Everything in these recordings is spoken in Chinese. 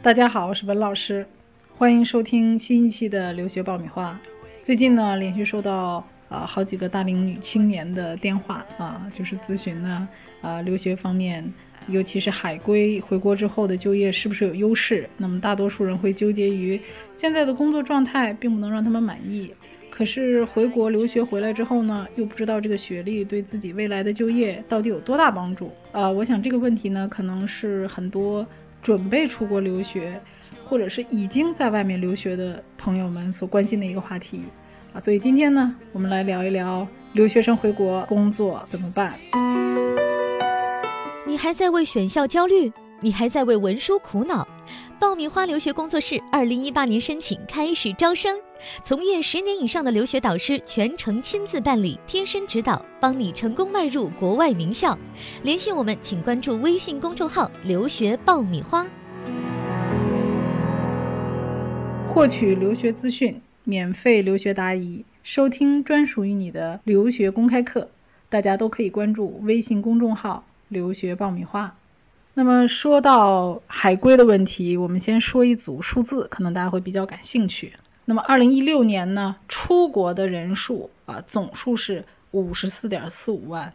大家好，我是文老师，欢迎收听新一期的留学爆米花。最近呢，连续收到啊好几个大龄女青年的电话啊，就是咨询呢啊留学方面，尤其是海归回国之后的就业是不是有优势？那么大多数人会纠结于现在的工作状态并不能让他们满意，可是回国留学回来之后呢，又不知道这个学历对自己未来的就业到底有多大帮助啊？我想这个问题呢，可能是很多。准备出国留学，或者是已经在外面留学的朋友们所关心的一个话题啊，所以今天呢，我们来聊一聊留学生回国工作怎么办。你还在为选校焦虑？你还在为文书苦恼？爆米花留学工作室二零一八年申请开始招生，从业十年以上的留学导师全程亲自办理，贴身指导，帮你成功迈入国外名校。联系我们，请关注微信公众号“留学爆米花”，获取留学资讯，免费留学答疑，收听专属于你的留学公开课。大家都可以关注微信公众号“留学爆米花”。那么说到海归的问题，我们先说一组数字，可能大家会比较感兴趣。那么二零一六年呢，出国的人数啊，总数是五十四点四五万。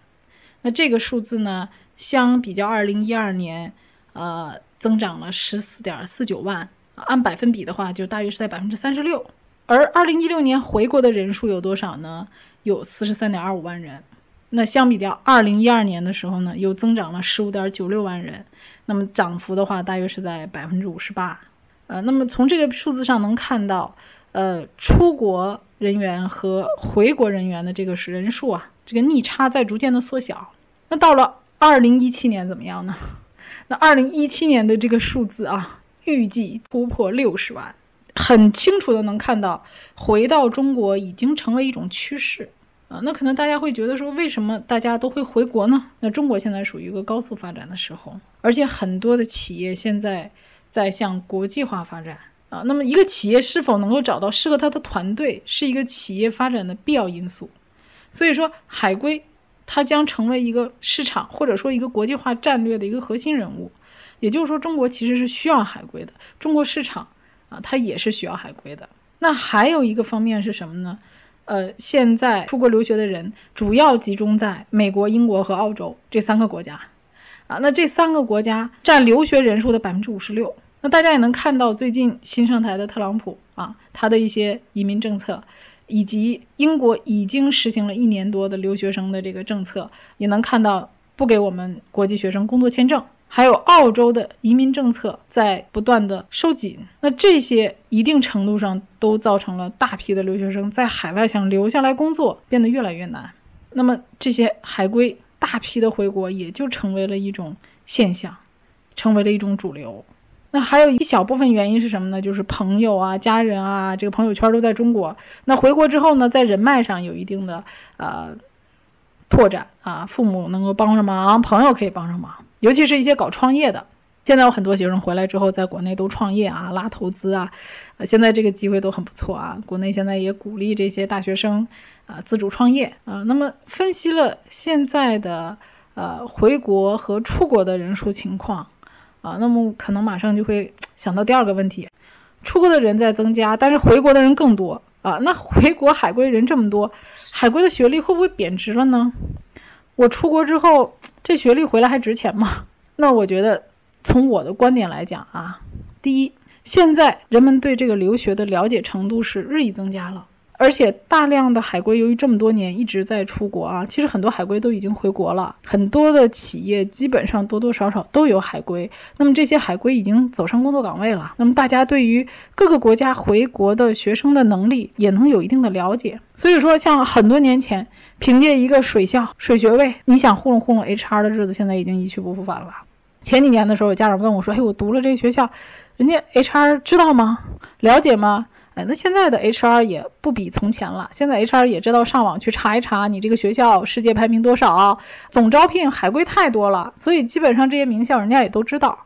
那这个数字呢，相比较二零一二年，呃，增长了十四点四九万。按百分比的话，就大约是在百分之三十六。而二零一六年回国的人数有多少呢？有四十三点二五万人。那相比较二零一二年的时候呢，又增长了十五点九六万人，那么涨幅的话，大约是在百分之五十八。呃，那么从这个数字上能看到，呃，出国人员和回国人员的这个人数啊，这个逆差在逐渐的缩小。那到了二零一七年怎么样呢？那二零一七年的这个数字啊，预计突破六十万，很清楚的能看到，回到中国已经成为一种趋势。啊，那可能大家会觉得说，为什么大家都会回国呢？那中国现在属于一个高速发展的时候，而且很多的企业现在在向国际化发展啊。那么一个企业是否能够找到适合他的团队，是一个企业发展的必要因素。所以说，海归它将成为一个市场或者说一个国际化战略的一个核心人物。也就是说，中国其实是需要海归的，中国市场啊，它也是需要海归的。那还有一个方面是什么呢？呃，现在出国留学的人主要集中在美国、英国和澳洲这三个国家，啊，那这三个国家占留学人数的百分之五十六。那大家也能看到，最近新上台的特朗普啊，他的一些移民政策，以及英国已经实行了一年多的留学生的这个政策，也能看到不给我们国际学生工作签证。还有澳洲的移民政策在不断的收紧，那这些一定程度上都造成了大批的留学生在海外想留下来工作变得越来越难。那么这些海归大批的回国也就成为了一种现象，成为了一种主流。那还有一小部分原因是什么呢？就是朋友啊、家人啊，这个朋友圈都在中国。那回国之后呢，在人脉上有一定的呃拓展啊，父母能够帮上忙，朋友可以帮上忙。尤其是一些搞创业的，现在有很多学生回来之后，在国内都创业啊，拉投资啊，呃，现在这个机会都很不错啊。国内现在也鼓励这些大学生啊自主创业啊。那么分析了现在的呃回国和出国的人数情况啊，那么可能马上就会想到第二个问题：出国的人在增加，但是回国的人更多啊。那回国海归人这么多，海归的学历会不会贬值了呢？我出国之后，这学历回来还值钱吗？那我觉得，从我的观点来讲啊，第一，现在人们对这个留学的了解程度是日益增加了。而且大量的海归由于这么多年一直在出国啊，其实很多海归都已经回国了。很多的企业基本上多多少少都有海归。那么这些海归已经走上工作岗位了。那么大家对于各个国家回国的学生的能力也能有一定的了解。所以说，像很多年前凭借一个水校水学位，你想糊弄糊弄 HR 的日子，现在已经一去不复返了。前几年的时候，有家长问我说：“嘿，我读了这个学校，人家 HR 知道吗？了解吗？”哎，那现在的 HR 也不比从前了。现在 HR 也知道上网去查一查你这个学校世界排名多少，总招聘海归太多了，所以基本上这些名校人家也都知道。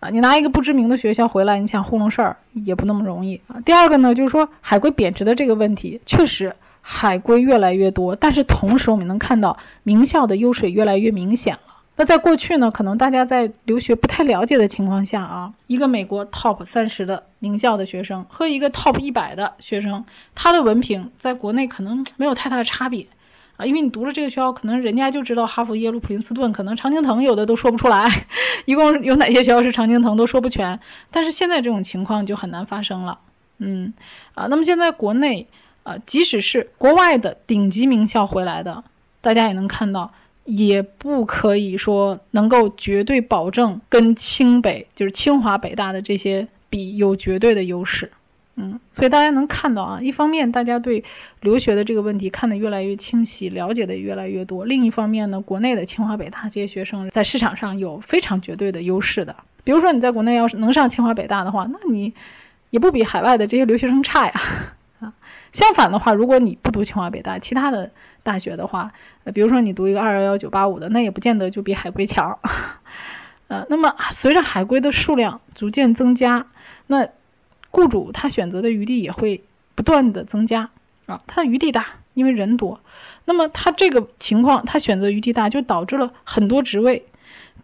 啊，你拿一个不知名的学校回来，你想糊弄事儿也不那么容易啊。第二个呢，就是说海归贬值的这个问题，确实海归越来越多，但是同时我们能看到名校的优势越来越明显了。那在过去呢，可能大家在留学不太了解的情况下啊，一个美国 top 三十的名校的学生和一个 top 一百的学生，他的文凭在国内可能没有太大的差别啊，因为你读了这个学校，可能人家就知道哈佛、耶鲁、普林斯顿，可能常青藤有的都说不出来，一共有哪些学校是常青藤都说不全。但是现在这种情况就很难发生了，嗯啊，那么现在国内啊，即使是国外的顶级名校回来的，大家也能看到。也不可以说能够绝对保证跟清北，就是清华、北大的这些比有绝对的优势，嗯，所以大家能看到啊，一方面大家对留学的这个问题看得越来越清晰，了解的越来越多；另一方面呢，国内的清华、北大这些学生在市场上有非常绝对的优势的。比如说你在国内要是能上清华、北大的话，那你也不比海外的这些留学生差呀，啊，相反的话，如果你不读清华、北大，其他的。大学的话，呃，比如说你读一个二幺幺九八五的，那也不见得就比海归强，呃，那么随着海归的数量逐渐增加，那雇主他选择的余地也会不断的增加。啊，他的余地大，因为人多，那么他这个情况，他选择余地大，就导致了很多职位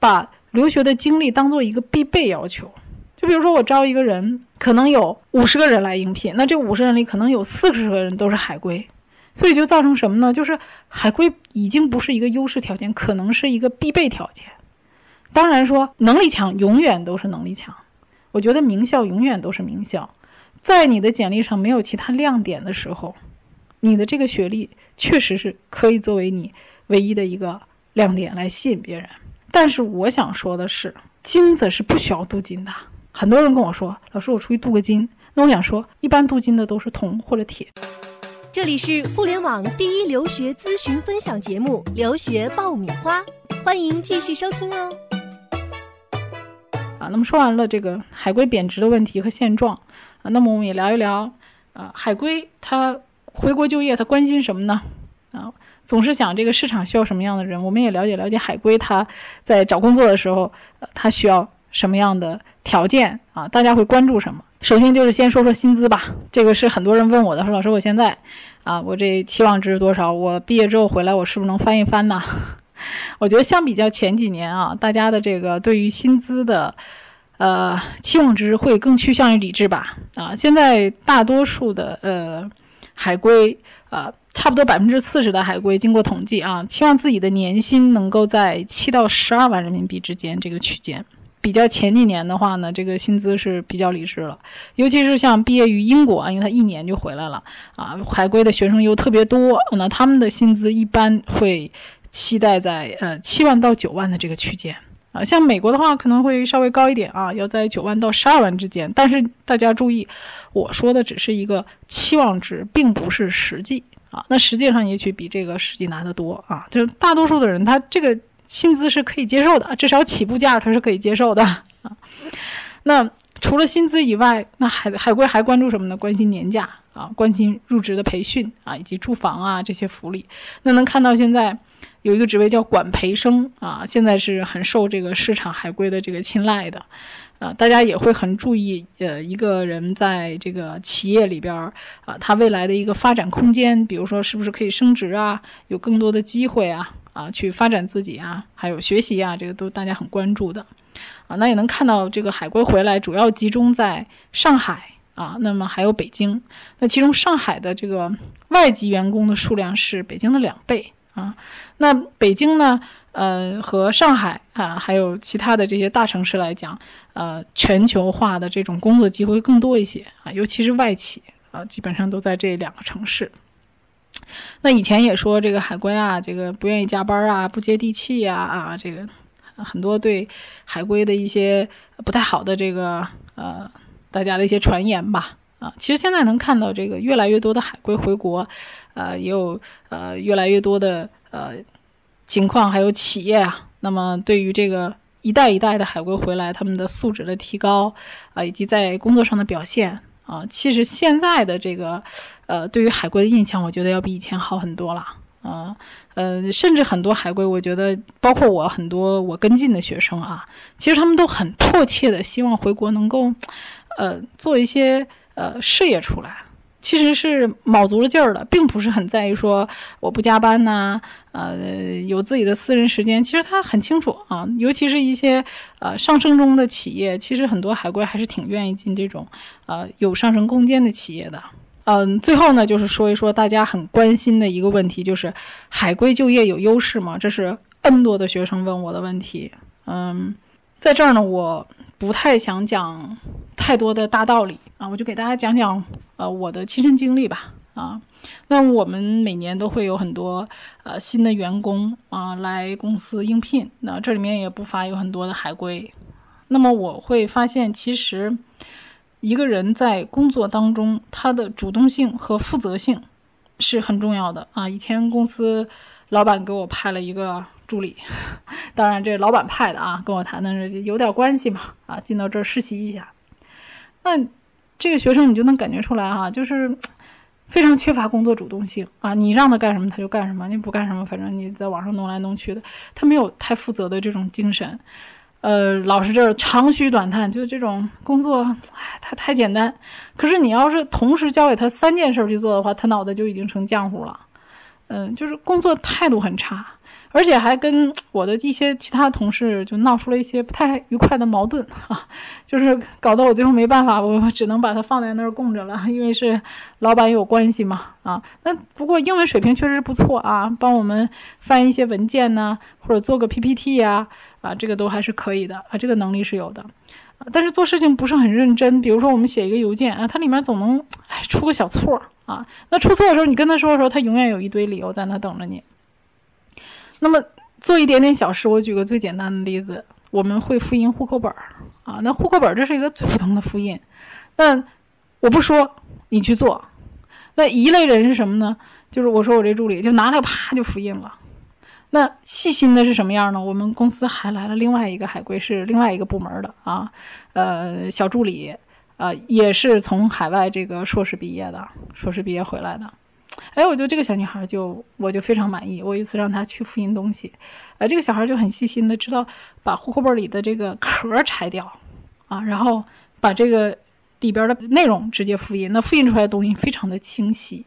把留学的经历当做一个必备要求，就比如说我招一个人，可能有五十个人来应聘，那这五十人里可能有四十个人都是海归。所以就造成什么呢？就是海归已经不是一个优势条件，可能是一个必备条件。当然说能力强永远都是能力强，我觉得名校永远都是名校。在你的简历上没有其他亮点的时候，你的这个学历确实是可以作为你唯一的一个亮点来吸引别人。但是我想说的是，金子是不需要镀金的。很多人跟我说，老师我出去镀个金，那我想说，一般镀金的都是铜或者铁。这里是互联网第一留学咨询分享节目《留学爆米花》，欢迎继续收听哦。啊，那么说完了这个海归贬值的问题和现状啊，那么我们也聊一聊啊，海归他回国就业他关心什么呢？啊，总是想这个市场需要什么样的人？我们也了解了解海归他在找工作的时候，他需要什么样的条件啊？大家会关注什么？首先就是先说说薪资吧，这个是很多人问我的，说老师我现在。啊，我这期望值是多少？我毕业之后回来，我是不是能翻一翻呢？我觉得相比较前几年啊，大家的这个对于薪资的，呃，期望值会更趋向于理智吧。啊，现在大多数的呃海归，啊，差不多百分之四十的海归，经过统计啊，期望自己的年薪能够在七到十二万人民币之间这个区间。比较前几年的话呢，这个薪资是比较理智了，尤其是像毕业于英国，因为他一年就回来了啊，海归的学生又特别多，那他们的薪资一般会期待在呃七万到九万的这个区间啊，像美国的话可能会稍微高一点啊，要在九万到十二万之间。但是大家注意，我说的只是一个期望值，并不是实际啊，那实际上也许比这个实际难得多啊，就是大多数的人他这个。薪资是可以接受的，至少起步价它是可以接受的啊。那除了薪资以外，那海海归还关注什么呢？关心年假啊，关心入职的培训啊，以及住房啊这些福利。那能看到现在有一个职位叫管培生啊，现在是很受这个市场海归的这个青睐的啊。大家也会很注意呃一个人在这个企业里边啊，他未来的一个发展空间，比如说是不是可以升职啊，有更多的机会啊。啊，去发展自己啊，还有学习啊，这个都大家很关注的，啊，那也能看到这个海归回来主要集中在上海啊，那么还有北京，那其中上海的这个外籍员工的数量是北京的两倍啊，那北京呢，呃，和上海啊，还有其他的这些大城市来讲，呃，全球化的这种工作机会更多一些啊，尤其是外企啊，基本上都在这两个城市。那以前也说这个海归啊，这个不愿意加班啊，不接地气呀啊，这个很多对海归的一些不太好的这个呃大家的一些传言吧啊，其实现在能看到这个越来越多的海归回国，呃也有呃越来越多的呃情况，还有企业啊，那么对于这个一代一代的海归回来，他们的素质的提高啊，以及在工作上的表现啊，其实现在的这个。呃，对于海归的印象，我觉得要比以前好很多了。啊，呃，甚至很多海归，我觉得包括我很多我跟进的学生啊，其实他们都很迫切的希望回国能够，呃，做一些呃事业出来。其实是卯足了劲儿的，并不是很在意说我不加班呐，呃，有自己的私人时间。其实他很清楚啊，尤其是一些呃上升中的企业，其实很多海归还是挺愿意进这种呃有上升空间的企业的。嗯，最后呢，就是说一说大家很关心的一个问题，就是海归就业有优势吗？这是 N 多的学生问我的问题。嗯，在这儿呢，我不太想讲太多的大道理啊，我就给大家讲讲呃我的亲身经历吧。啊，那我们每年都会有很多呃新的员工啊来公司应聘，那这里面也不乏有很多的海归。那么我会发现，其实。一个人在工作当中，他的主动性和负责性是很重要的啊。以前公司老板给我派了一个助理，当然这老板派的啊，跟我谈的是有点关系嘛啊，进到这儿实习一下。那这个学生你就能感觉出来哈，就是非常缺乏工作主动性啊。你让他干什么他就干什么，你不干什么反正你在网上弄来弄去的，他没有太负责的这种精神。呃，老是这儿长吁短叹，就这种工作，哎，他太简单。可是你要是同时交给他三件事去做的话，他脑袋就已经成浆糊了。嗯，就是工作态度很差，而且还跟我的一些其他同事就闹出了一些不太愉快的矛盾 啊，就是搞得我最后没办法，我只能把他放在那儿供着了，因为是老板有关系嘛啊。那不过英文水平确实不错啊，帮我们翻一些文件呢，或者做个 PPT 呀。啊，这个都还是可以的啊，这个能力是有的，但是做事情不是很认真。比如说我们写一个邮件啊，它里面总能哎出个小错啊。那出错的时候，你跟他说的时候，他永远有一堆理由在那等着你。那么做一点点小事，我举个最简单的例子，我们会复印户口本儿啊。那户口本儿这是一个最普通的复印，但我不说你去做。那一类人是什么呢？就是我说我这助理就拿来啪就复印了。那细心的是什么样呢？我们公司还来了另外一个海归，是另外一个部门的啊，呃，小助理，呃，也是从海外这个硕士毕业的，硕士毕业回来的。哎，我觉得这个小女孩就我就非常满意。我一次让她去复印东西，呃，这个小孩就很细心的知道把户口本里的这个壳拆掉，啊，然后把这个里边的内容直接复印，那复印出来的东西非常的清晰，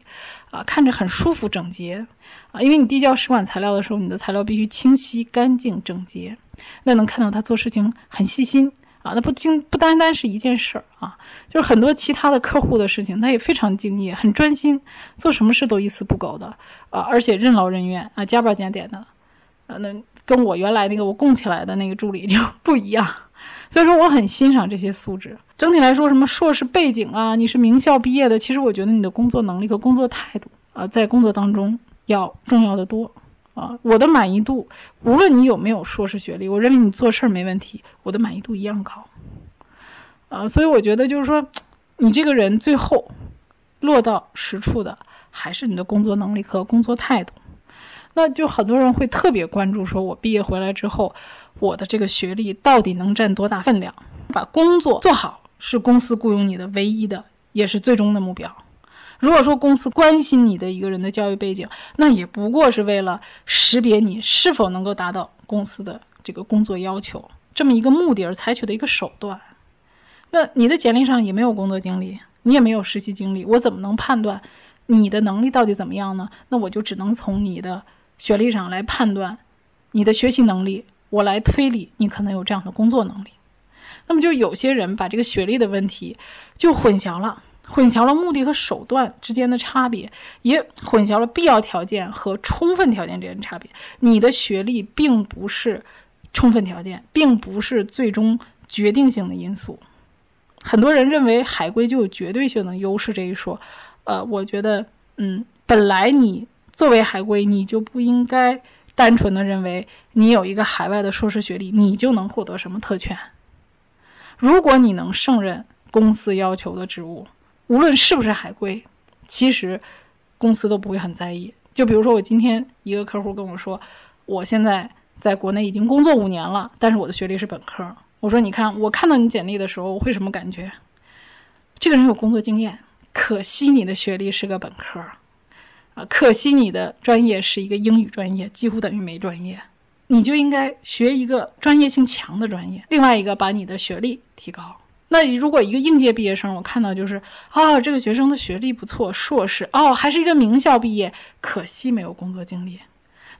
啊，看着很舒服整洁。啊，因为你递交使馆材料的时候，你的材料必须清晰、干净、整洁，那能看到他做事情很细心啊。那不经不单单是一件事儿啊，就是很多其他的客户的事情，他也非常敬业、很专心，做什么事都一丝不苟的啊，而且任劳任怨啊，加班加点的。呃，那跟我原来那个我供起来的那个助理就 不一样，所以说我很欣赏这些素质。整体来说，什么硕士背景啊，你是名校毕业的，其实我觉得你的工作能力和工作态度啊，在工作当中。要重要的多啊！我的满意度，无论你有没有硕士学历，我认为你做事儿没问题，我的满意度一样高啊！所以我觉得就是说，你这个人最后落到实处的，还是你的工作能力和工作态度。那就很多人会特别关注，说我毕业回来之后，我的这个学历到底能占多大分量？把工作做好是公司雇佣你的唯一的，也是最终的目标。如果说公司关心你的一个人的教育背景，那也不过是为了识别你是否能够达到公司的这个工作要求这么一个目的而采取的一个手段。那你的简历上也没有工作经历，你也没有实习经历，我怎么能判断你的能力到底怎么样呢？那我就只能从你的学历上来判断你的学习能力，我来推理你可能有这样的工作能力。那么就有些人把这个学历的问题就混淆了。混淆了目的和手段之间的差别，也混淆了必要条件和充分条件之间的差别。你的学历并不是充分条件，并不是最终决定性的因素。很多人认为海归就有绝对性的优势这一说，呃，我觉得，嗯，本来你作为海归，你就不应该单纯的认为你有一个海外的硕士学历，你就能获得什么特权。如果你能胜任公司要求的职务，无论是不是海归，其实公司都不会很在意。就比如说，我今天一个客户跟我说，我现在在国内已经工作五年了，但是我的学历是本科。我说，你看，我看到你简历的时候，我会什么感觉？这个人有工作经验，可惜你的学历是个本科，啊，可惜你的专业是一个英语专业，几乎等于没专业。你就应该学一个专业性强的专业，另外一个把你的学历提高。那如果一个应届毕业生，我看到就是啊，这个学生的学历不错，硕士哦，还是一个名校毕业，可惜没有工作经历。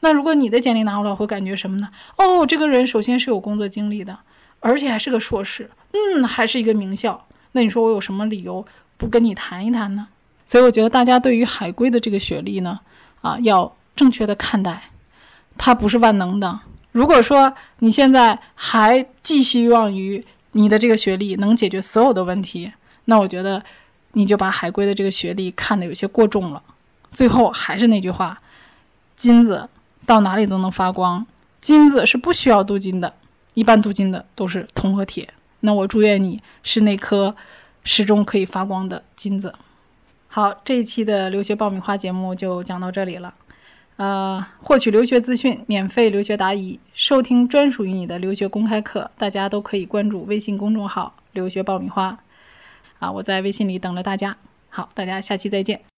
那如果你的简历拿过来，会感觉什么呢？哦，这个人首先是有工作经历的，而且还是个硕士，嗯，还是一个名校。那你说我有什么理由不跟你谈一谈呢？所以我觉得大家对于海归的这个学历呢，啊，要正确的看待，它不是万能的。如果说你现在还寄希望于你的这个学历能解决所有的问题，那我觉得你就把海归的这个学历看得有些过重了。最后还是那句话，金子到哪里都能发光，金子是不需要镀金的，一般镀金的都是铜和铁。那我祝愿你是那颗始终可以发光的金子。好，这一期的留学爆米花节目就讲到这里了。呃，获取留学资讯，免费留学答疑，收听专属于你的留学公开课，大家都可以关注微信公众号“留学爆米花”。啊，我在微信里等着大家。好，大家下期再见。